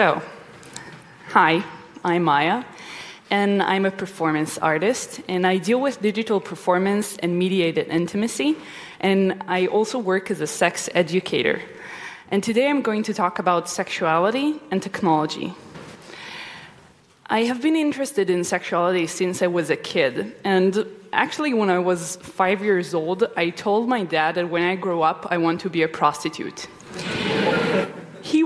so, hi, I'm Maya, and I'm a performance artist, and I deal with digital performance and mediated intimacy, and I also work as a sex educator. And today I'm going to talk about sexuality and technology. I have been interested in sexuality since I was a kid, and actually, when I was five years old, I told my dad that when I grow up, I want to be a prostitute.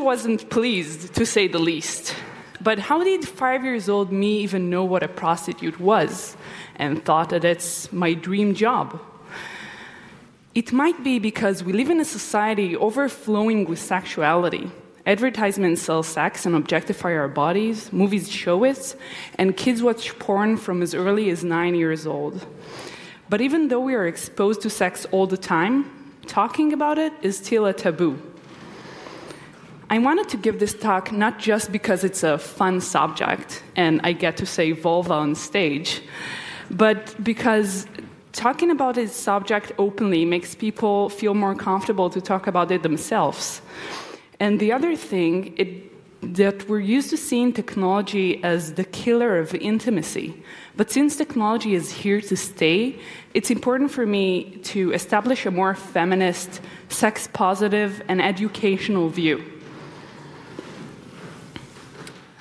Wasn't pleased, to say the least. But how did five years old me even know what a prostitute was and thought that it's my dream job? It might be because we live in a society overflowing with sexuality Advertisements sell sex and objectify our bodies, movies show it, and kids watch porn from as early as nine years old. But even though we are exposed to sex all the time, talking about it is still a taboo. I wanted to give this talk not just because it's a fun subject and I get to say vulva on stage, but because talking about this subject openly makes people feel more comfortable to talk about it themselves. And the other thing it, that we're used to seeing technology as the killer of intimacy. But since technology is here to stay, it's important for me to establish a more feminist, sex positive, and educational view.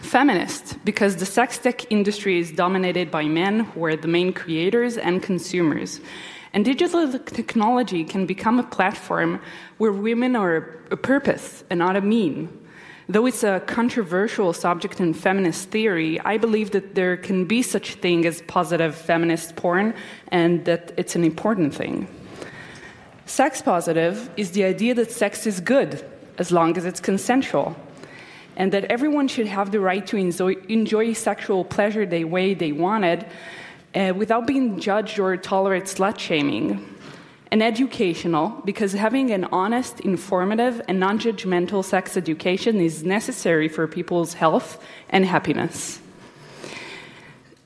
Feminist, because the sex tech industry is dominated by men who are the main creators and consumers. And digital technology can become a platform where women are a purpose and not a mean. Though it's a controversial subject in feminist theory, I believe that there can be such thing as positive feminist porn and that it's an important thing. Sex positive is the idea that sex is good as long as it's consensual and that everyone should have the right to enjoy, enjoy sexual pleasure the way they wanted uh, without being judged or tolerate slut shaming. And educational, because having an honest, informative, and non judgmental sex education is necessary for people's health and happiness.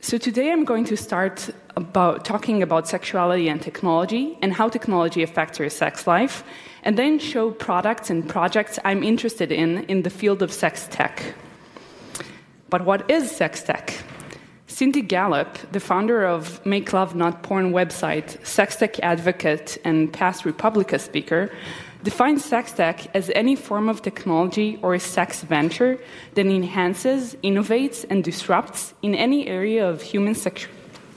So, today I'm going to start about talking about sexuality and technology and how technology affects our sex life, and then show products and projects I'm interested in in the field of sex tech. But what is sex tech? Cindy Gallop, the founder of Make Love Not Porn website, sex tech advocate, and past Republica speaker, defines sex tech as any form of technology or a sex venture that enhances, innovates, and disrupts in any area of human sexu-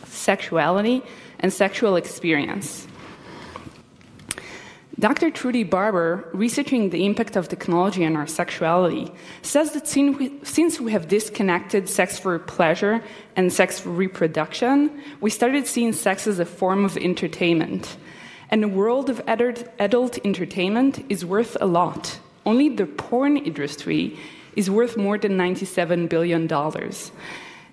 sexuality and sexual experience. Dr. Trudy Barber, researching the impact of technology on our sexuality, says that since we have disconnected sex for pleasure and sex for reproduction, we started seeing sex as a form of entertainment. And the world of adult entertainment is worth a lot. Only the porn industry is worth more than $97 billion.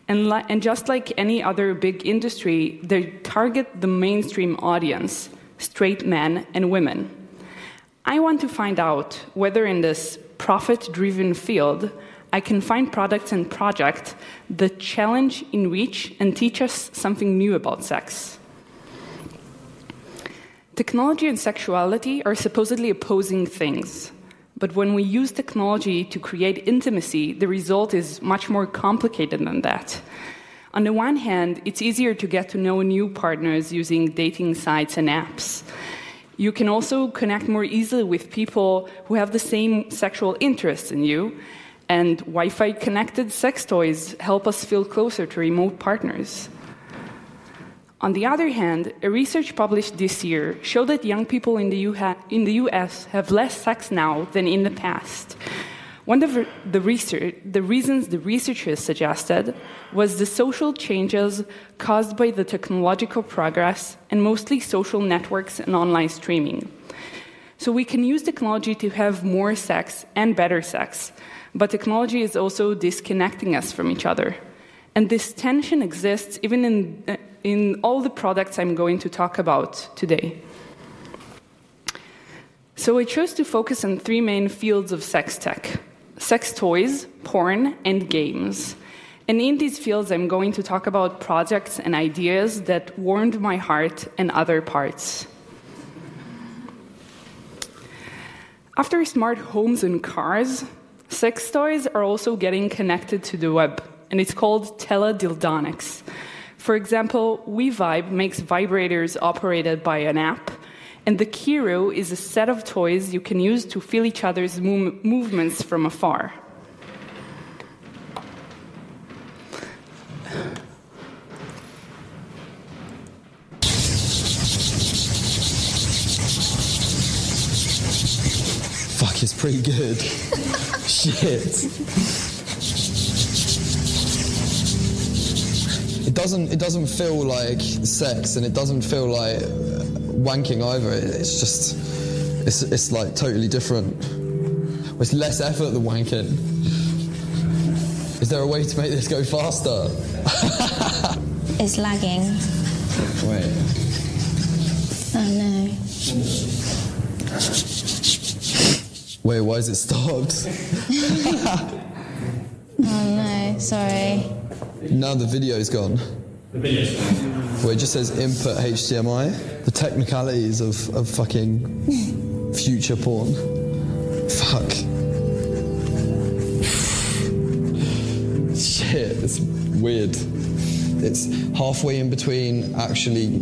And, and just like any other big industry, they target the mainstream audience straight men and women. I want to find out whether in this profit driven field I can find products and projects that challenge, enrich, and teach us something new about sex. Technology and sexuality are supposedly opposing things. But when we use technology to create intimacy, the result is much more complicated than that. On the one hand, it's easier to get to know new partners using dating sites and apps. You can also connect more easily with people who have the same sexual interests in you, and Wi Fi connected sex toys help us feel closer to remote partners. On the other hand, a research published this year showed that young people in the, in the US have less sex now than in the past. One of the, research, the reasons the researchers suggested was the social changes caused by the technological progress and mostly social networks and online streaming. So we can use technology to have more sex and better sex, but technology is also disconnecting us from each other. And this tension exists even in, in all the products I'm going to talk about today. So I chose to focus on three main fields of sex tech sex toys, porn, and games. And in these fields, I'm going to talk about projects and ideas that warmed my heart and other parts. After smart homes and cars, sex toys are also getting connected to the web, and it's called teledildonics. For example, WeVibe makes vibrators operated by an app, and the Kiiroo is a set of toys you can use to feel each other's mov- movements from afar. Fuck, it's pretty good. Shit. Doesn't. It doesn't feel like sex, and it doesn't feel like wanking either. It's just. It's. It's like totally different. It's less effort than wanking. Is there a way to make this go faster? It's lagging. Wait. Oh no. Wait. Why is it stopped? Oh no. Sorry. Now the video's gone. The video's gone. Well, it just says input HDMI. The technicalities of, of fucking future porn. Fuck. Shit, it's weird. It's halfway in between actually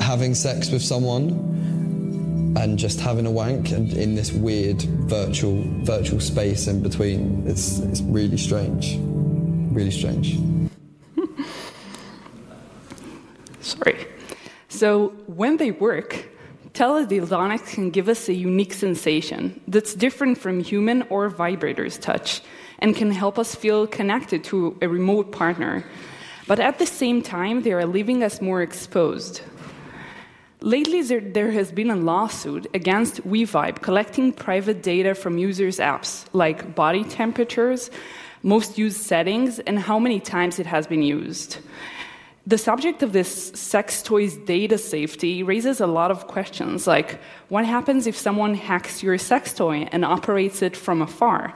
having sex with someone and just having a wank and in this weird virtual virtual space in between. It's it's really strange. Really strange. So when they work, teledildonics can give us a unique sensation that's different from human or vibrators touch and can help us feel connected to a remote partner. But at the same time, they are leaving us more exposed. Lately, there, there has been a lawsuit against WeVibe collecting private data from users' apps like body temperatures, most used settings, and how many times it has been used. The subject of this sex toys data safety raises a lot of questions like what happens if someone hacks your sex toy and operates it from afar?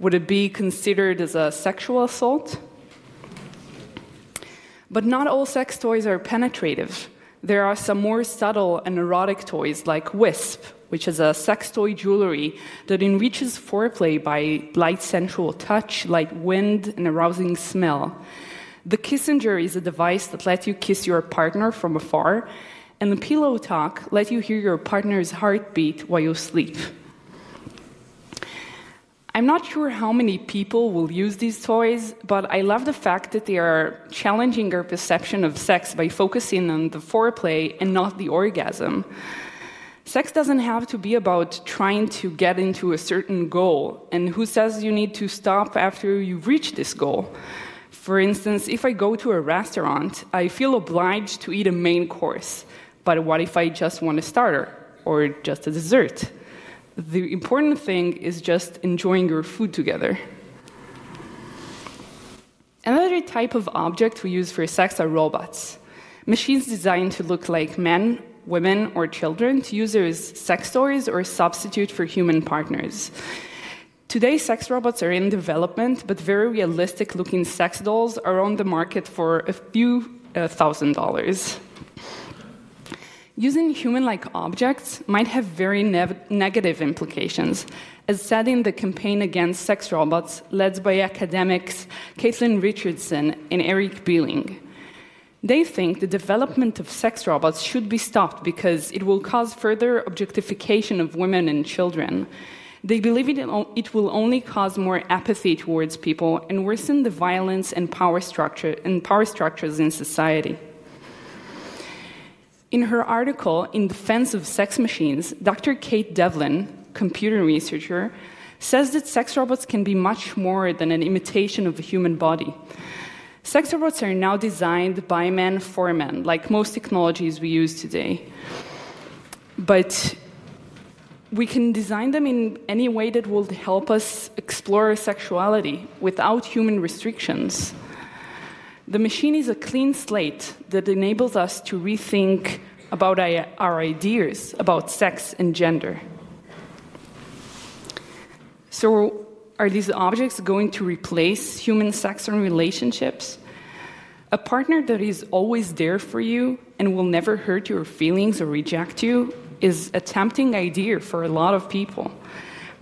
Would it be considered as a sexual assault? But not all sex toys are penetrative. There are some more subtle and erotic toys like Wisp, which is a sex toy jewelry that enriches foreplay by light sensual touch, light wind, and arousing smell. The Kissenger is a device that lets you kiss your partner from afar, and the Pillow Talk lets you hear your partner's heartbeat while you sleep. I'm not sure how many people will use these toys, but I love the fact that they are challenging our perception of sex by focusing on the foreplay and not the orgasm. Sex doesn't have to be about trying to get into a certain goal, and who says you need to stop after you've reached this goal? For instance, if I go to a restaurant, I feel obliged to eat a main course, but what if I just want a starter or just a dessert? The important thing is just enjoying your food together. Another type of object we use for sex are robots. Machines designed to look like men, women, or children to use as sex toys or substitute for human partners. Today, sex robots are in development, but very realistic looking sex dolls are on the market for a few uh, thousand dollars. Using human like objects might have very ne- negative implications, as said in the campaign against sex robots led by academics Kathleen Richardson and Erik Billing. They think the development of sex robots should be stopped because it will cause further objectification of women and children. They believe it, it will only cause more apathy towards people and worsen the violence and power structure and power structures in society. In her article in Defense of Sex Machines, Dr. Kate Devlin, computer researcher, says that sex robots can be much more than an imitation of the human body. Sex robots are now designed by men for men, like most technologies we use today. But we can design them in any way that will help us explore sexuality without human restrictions. The machine is a clean slate that enables us to rethink about our ideas about sex and gender. So, are these objects going to replace human sex and relationships? A partner that is always there for you and will never hurt your feelings or reject you is a tempting idea for a lot of people.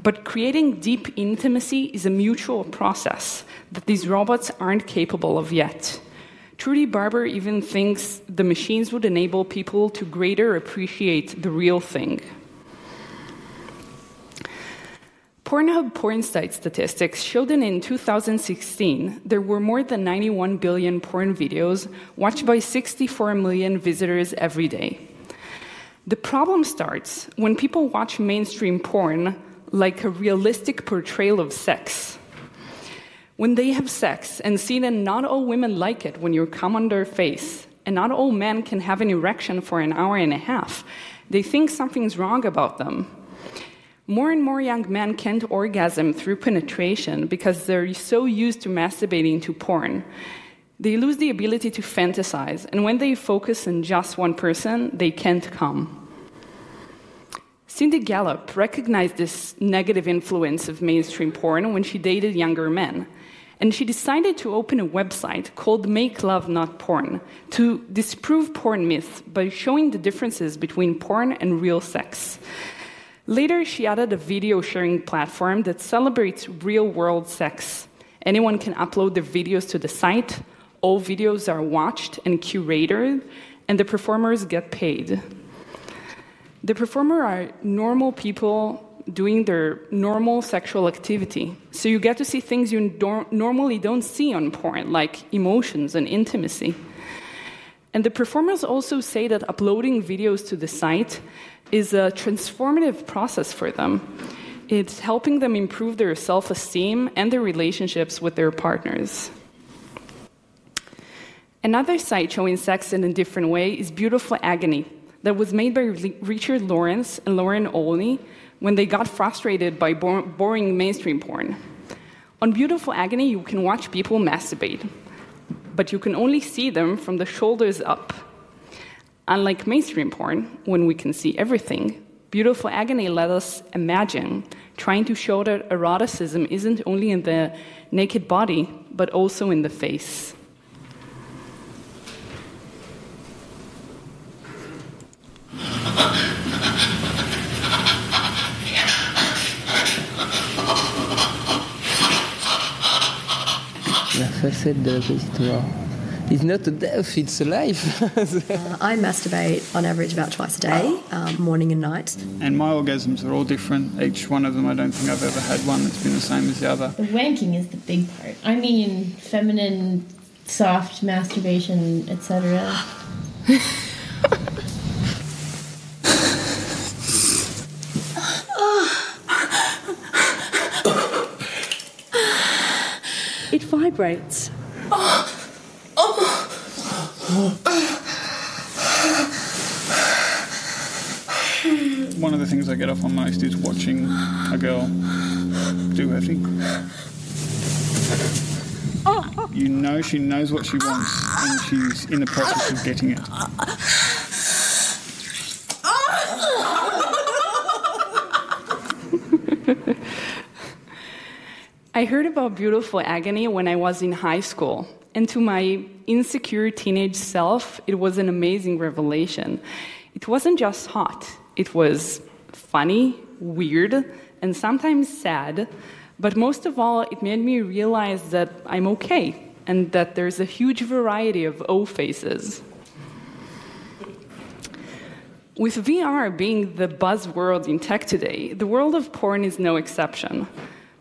But creating deep intimacy is a mutual process that these robots aren't capable of yet. Trudy Barber even thinks the machines would enable people to greater appreciate the real thing. Pornhub porn site statistics showed that in 2016, there were more than 91 billion porn videos watched by 64 million visitors every day. The problem starts when people watch mainstream porn like a realistic portrayal of sex. When they have sex and see that not all women like it when you come on their face, and not all men can have an erection for an hour and a half, they think something's wrong about them. More and more young men can't orgasm through penetration because they're so used to masturbating to porn. They lose the ability to fantasize, and when they focus on just one person, they can't come. Cindy Gallop recognized this negative influence of mainstream porn when she dated younger men. And she decided to open a website called Make Love Not Porn to disprove porn myths by showing the differences between porn and real sex. Later, she added a video sharing platform that celebrates real world sex. Anyone can upload their videos to the site, all videos are watched and curated, and the performers get paid. The performers are normal people doing their normal sexual activity. So you get to see things you don't, normally don't see on porn, like emotions and intimacy. And the performers also say that uploading videos to the site is a transformative process for them. It's helping them improve their self esteem and their relationships with their partners. Another site showing sex in a different way is Beautiful Agony, that was made by Richard Lawrence and Lauren Olney when they got frustrated by boring mainstream porn. On Beautiful Agony, you can watch people masturbate, but you can only see them from the shoulders up. Unlike mainstream porn, when we can see everything, Beautiful Agony let us imagine, trying to show that eroticism isn't only in the naked body, but also in the face. La facette de la petite mort. It's not a death, it's a life. uh, I masturbate on average about twice a day, um, morning and night. And my orgasms are all different. Each one of them, I don't think I've ever had one that's been the same as the other. The wanking is the big part. I mean, feminine, soft masturbation, etc. vibrates. One of the things I get off on most is watching a girl do her thing. You know she knows what she wants and she's in the process of getting it. I heard about beautiful agony when I was in high school. And to my insecure teenage self, it was an amazing revelation. It wasn't just hot, it was funny, weird, and sometimes sad. But most of all, it made me realize that I'm okay and that there's a huge variety of O faces. With VR being the buzzword in tech today, the world of porn is no exception.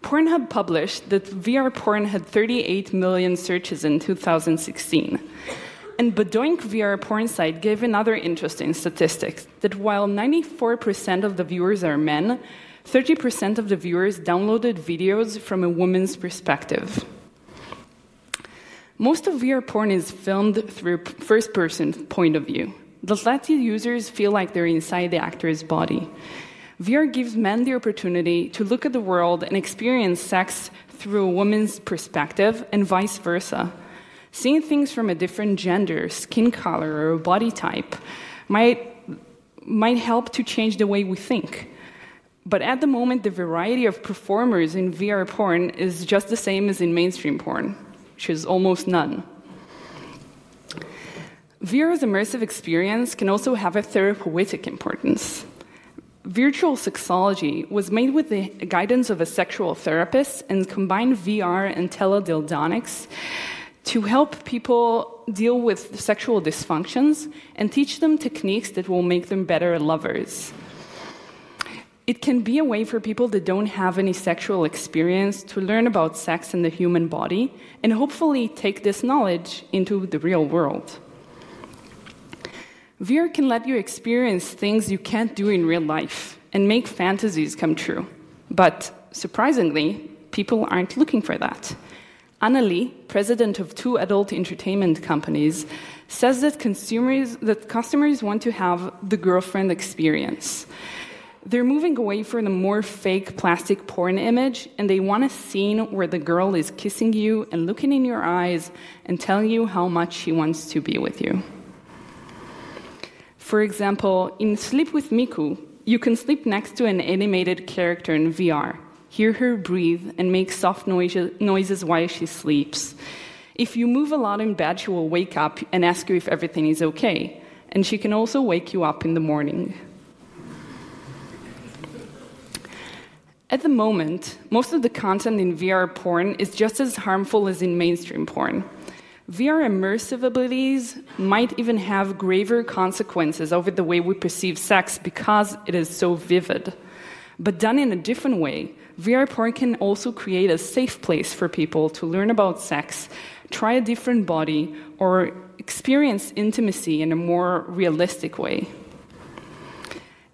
Pornhub published that VR porn had 38 million searches in 2016. And Badoink VR porn site gave another interesting statistic that while 94% of the viewers are men, 30% of the viewers downloaded videos from a woman's perspective. Most of VR porn is filmed through first person point of view. That lets users feel like they're inside the actor's body. VR gives men the opportunity to look at the world and experience sex through a woman's perspective and vice versa. Seeing things from a different gender, skin color, or body type might, might help to change the way we think. But at the moment, the variety of performers in VR porn is just the same as in mainstream porn, which is almost none. VR's immersive experience can also have a therapeutic importance. Virtual sexology was made with the guidance of a sexual therapist and combined VR and teledildonics to help people deal with sexual dysfunctions and teach them techniques that will make them better lovers. It can be a way for people that don't have any sexual experience to learn about sex and the human body and hopefully take this knowledge into the real world. VR can let you experience things you can't do in real life and make fantasies come true. But surprisingly, people aren't looking for that. Annalie, president of two adult entertainment companies, says that consumers that customers want to have the girlfriend experience. They're moving away from the more fake plastic porn image and they want a scene where the girl is kissing you and looking in your eyes and telling you how much she wants to be with you. For example, in Sleep with Miku, you can sleep next to an animated character in VR, hear her breathe, and make soft noises while she sleeps. If you move a lot in bed, she will wake up and ask you if everything is okay. And she can also wake you up in the morning. At the moment, most of the content in VR porn is just as harmful as in mainstream porn. VR immersive abilities might even have graver consequences over the way we perceive sex because it is so vivid. But done in a different way, VR porn can also create a safe place for people to learn about sex, try a different body, or experience intimacy in a more realistic way.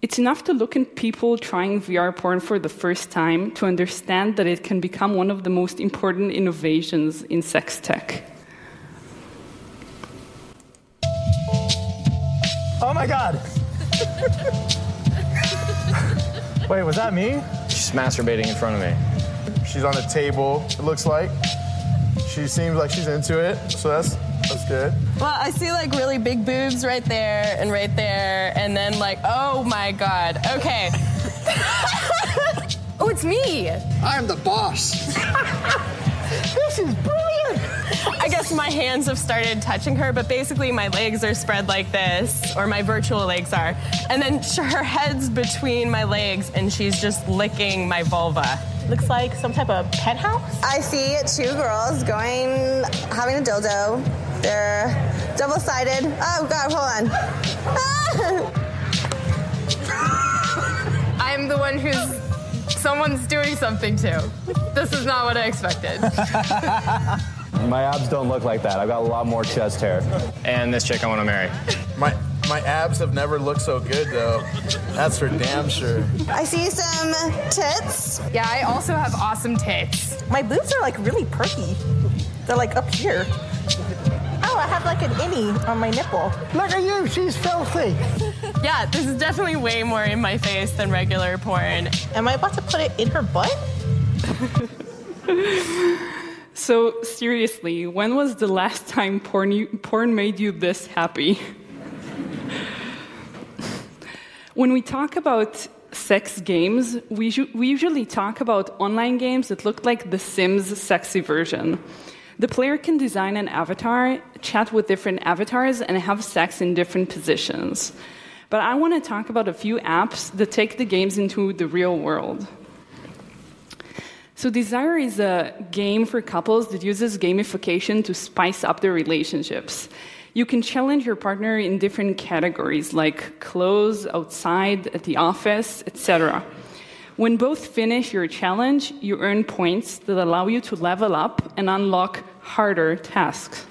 It's enough to look at people trying VR porn for the first time to understand that it can become one of the most important innovations in sex tech. My god! Wait, was that me? She's masturbating in front of me. She's on a table, it looks like. She seems like she's into it, so that's that's good. Well, I see like really big boobs right there and right there, and then like, oh my god. Okay. oh, it's me. I'm the boss. this is brilliant. I my hands have started touching her, but basically my legs are spread like this, or my virtual legs are. And then her head's between my legs, and she's just licking my vulva. Looks like some type of pet house. I see two girls going, having a dildo. They're double sided. Oh, God, hold on. I'm the one who's someone's doing something to. This is not what I expected. My abs don't look like that. I've got a lot more chest hair. And this chick I want to marry. My my abs have never looked so good though. That's for damn sure. I see some tits. Yeah, I also have awesome tits. My boobs are like really perky. They're like up here. Oh, I have like an innie on my nipple. Look at you, she's filthy. Yeah, this is definitely way more in my face than regular porn. Am I about to put it in her butt? So, seriously, when was the last time porn, you, porn made you this happy? when we talk about sex games, we, we usually talk about online games that look like The Sims sexy version. The player can design an avatar, chat with different avatars, and have sex in different positions. But I want to talk about a few apps that take the games into the real world. So, Desire is a game for couples that uses gamification to spice up their relationships. You can challenge your partner in different categories like clothes, outside, at the office, etc. When both finish your challenge, you earn points that allow you to level up and unlock harder tasks.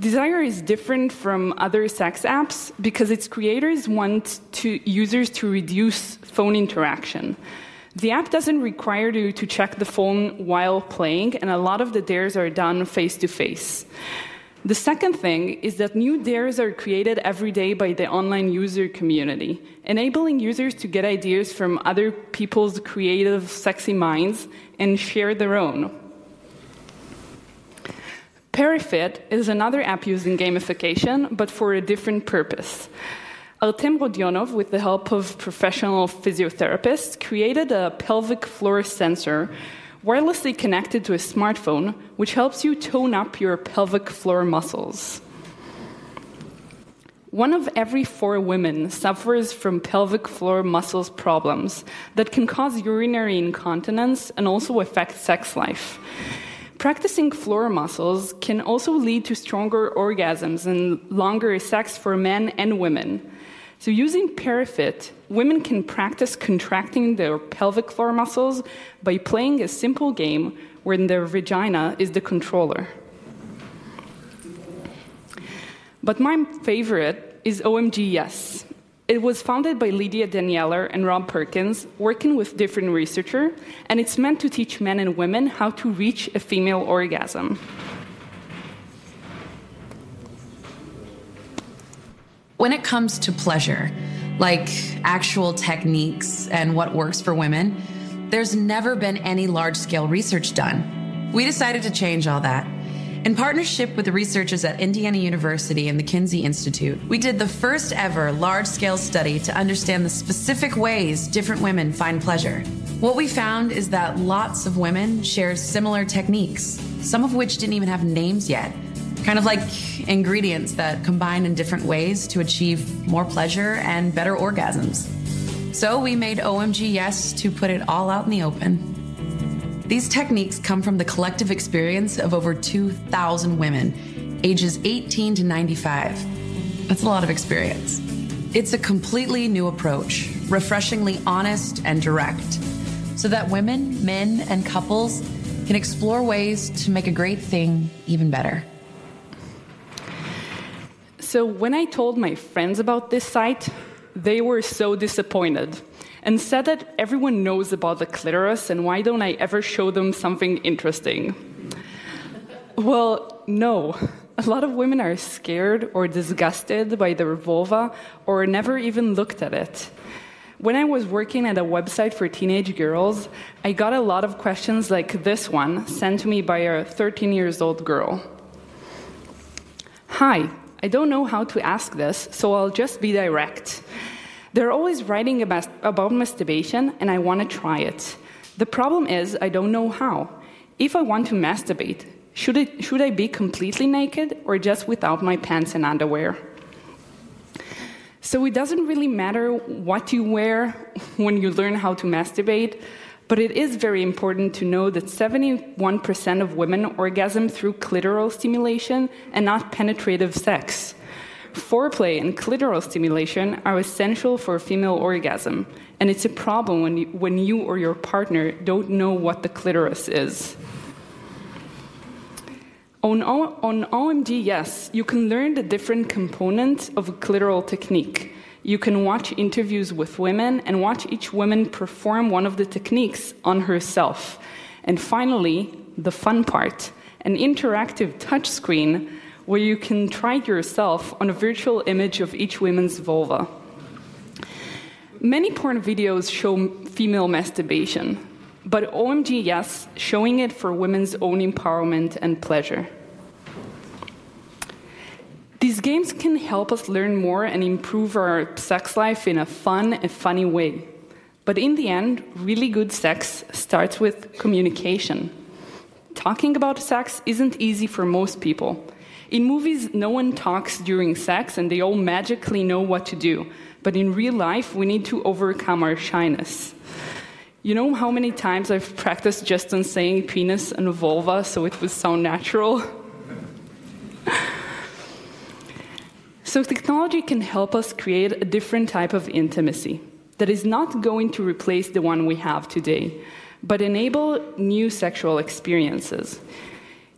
Desire is different from other sex apps because its creators want to, users to reduce phone interaction. The app doesn't require you to check the phone while playing, and a lot of the dares are done face to face. The second thing is that new dares are created every day by the online user community, enabling users to get ideas from other people's creative, sexy minds and share their own. Perifit is another app using gamification, but for a different purpose. Artem Rodionov, with the help of professional physiotherapists, created a pelvic floor sensor wirelessly connected to a smartphone, which helps you tone up your pelvic floor muscles. One of every four women suffers from pelvic floor muscles problems that can cause urinary incontinence and also affect sex life. Practicing floor muscles can also lead to stronger orgasms and longer sex for men and women. So, using Perifit, women can practice contracting their pelvic floor muscles by playing a simple game where their vagina is the controller. But my favorite is OMG Yes. It was founded by Lydia Daniller and Rob Perkins, working with different researchers, and it's meant to teach men and women how to reach a female orgasm. When it comes to pleasure, like actual techniques and what works for women, there's never been any large scale research done. We decided to change all that. In partnership with the researchers at Indiana University and the Kinsey Institute, we did the first ever large scale study to understand the specific ways different women find pleasure. What we found is that lots of women share similar techniques, some of which didn't even have names yet. Kind of like ingredients that combine in different ways to achieve more pleasure and better orgasms. So we made OMG Yes to put it all out in the open. These techniques come from the collective experience of over 2,000 women, ages 18 to 95. That's a lot of experience. It's a completely new approach, refreshingly honest and direct, so that women, men, and couples can explore ways to make a great thing even better. So, when I told my friends about this site, they were so disappointed and said that everyone knows about the clitoris and why don't I ever show them something interesting? Well, no. A lot of women are scared or disgusted by the vulva or never even looked at it. When I was working at a website for teenage girls, I got a lot of questions like this one sent to me by a 13 years old girl. Hi, I don't know how to ask this, so I'll just be direct. They're always writing about, about masturbation, and I want to try it. The problem is, I don't know how. If I want to masturbate, should, should I be completely naked or just without my pants and underwear? So it doesn't really matter what you wear when you learn how to masturbate, but it is very important to know that 71% of women orgasm through clitoral stimulation and not penetrative sex. Foreplay and clitoral stimulation are essential for female orgasm, and it's a problem when you, when you or your partner don't know what the clitoris is. On, on OMG Yes, you can learn the different components of a clitoral technique. You can watch interviews with women and watch each woman perform one of the techniques on herself. And finally, the fun part an interactive touchscreen where you can try yourself on a virtual image of each woman's vulva. Many porn videos show female masturbation, but OMG Yes, showing it for women's own empowerment and pleasure. These games can help us learn more and improve our sex life in a fun and funny way. But in the end, really good sex starts with communication. Talking about sex isn't easy for most people. In movies, no one talks during sex and they all magically know what to do. But in real life, we need to overcome our shyness. You know how many times I've practiced just on saying penis and vulva so it would sound natural? so, technology can help us create a different type of intimacy that is not going to replace the one we have today, but enable new sexual experiences.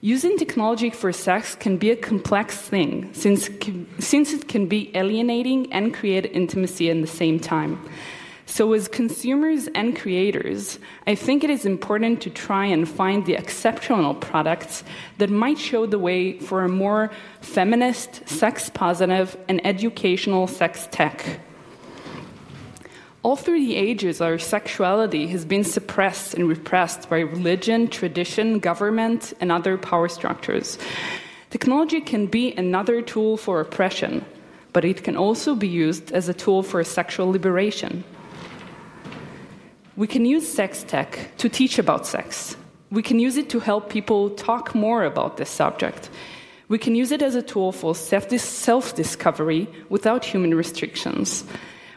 Using technology for sex can be a complex thing since, since it can be alienating and create intimacy at the same time. So, as consumers and creators, I think it is important to try and find the exceptional products that might show the way for a more feminist, sex positive, and educational sex tech. All through the ages, our sexuality has been suppressed and repressed by religion, tradition, government, and other power structures. Technology can be another tool for oppression, but it can also be used as a tool for sexual liberation. We can use sex tech to teach about sex. We can use it to help people talk more about this subject. We can use it as a tool for self discovery without human restrictions.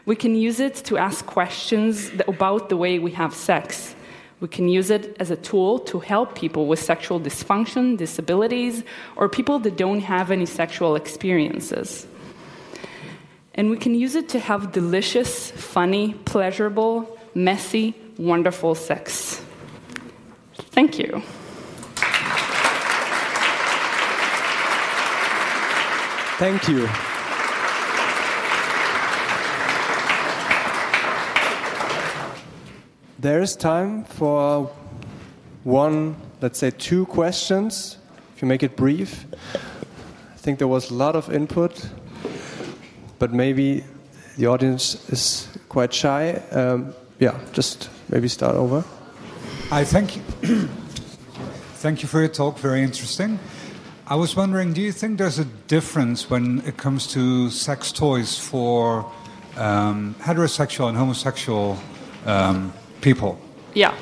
We can use it to ask questions about the way we have sex. We can use it as a tool to help people with sexual dysfunction, disabilities, or people that don't have any sexual experiences. And we can use it to have delicious, funny, pleasurable, messy, wonderful sex. Thank you. Thank you. There is time for one, let's say two questions, if you make it brief. I think there was a lot of input, but maybe the audience is quite shy. Um, yeah, just maybe start over. I thank you. thank you for your talk, very interesting. I was wondering, do you think there's a difference when it comes to sex toys for um, heterosexual and homosexual um, people? Yeah.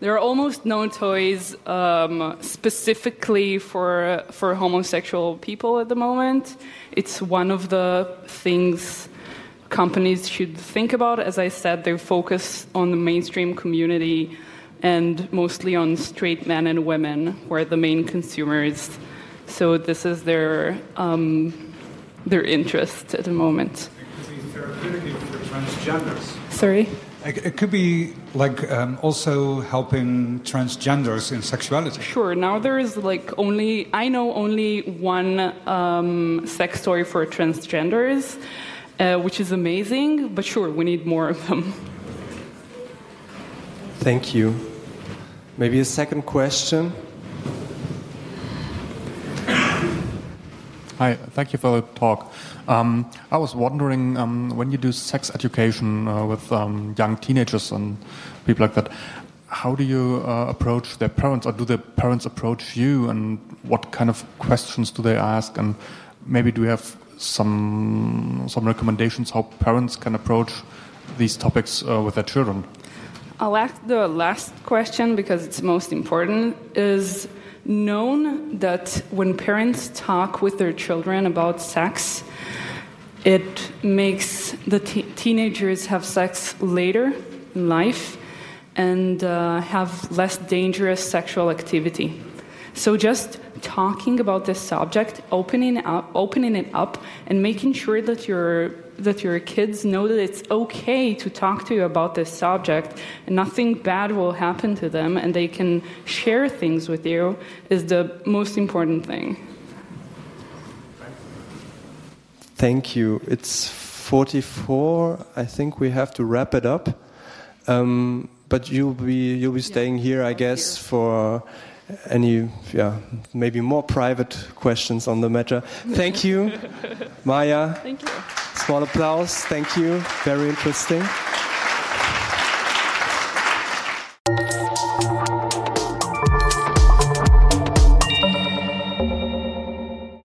There are almost no toys um, specifically for for homosexual people at the moment. It's one of the things companies should think about. As I said, they focus on the mainstream community and mostly on straight men and women, who are the main consumers. So this is their um, their interest at the moment. It could be therapeutic for transgenders. Sorry. It could be like um, also helping transgenders in sexuality. Sure. Now there is like only I know only one um, sex toy for transgenders, uh, which is amazing. But sure, we need more of them. Thank you. Maybe a second question. Hi, thank you for the talk. Um, I was wondering um, when you do sex education uh, with um, young teenagers and people like that, how do you uh, approach their parents, or do their parents approach you, and what kind of questions do they ask? And maybe do you have some some recommendations how parents can approach these topics uh, with their children? I'll ask the last question because it's most important. Is known that when parents talk with their children about sex, it makes the te- teenagers have sex later in life and uh, have less dangerous sexual activity. So just talking about this subject, opening up, opening it up, and making sure that your that your kids know that it's okay to talk to you about this subject, and nothing bad will happen to them, and they can share things with you is the most important thing. Thank you. It's 44. I think we have to wrap it up. Um, but you'll be you'll be staying here, I guess, for any yeah maybe more private questions on the matter. Thank you, Maya. Thank you. Small applause. Thank you. Very interesting.